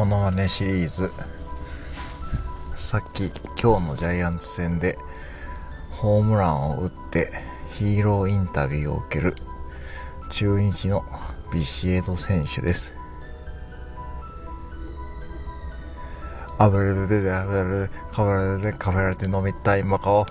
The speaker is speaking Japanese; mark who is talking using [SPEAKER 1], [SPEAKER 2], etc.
[SPEAKER 1] モノマシリーズさっき今日のジャイアンツ戦でホームランを打ってヒーローインタビューを受ける中日のビシエド選手です。あぶれるであぶれるカフェラでカぶれラで飲みたいマカオ。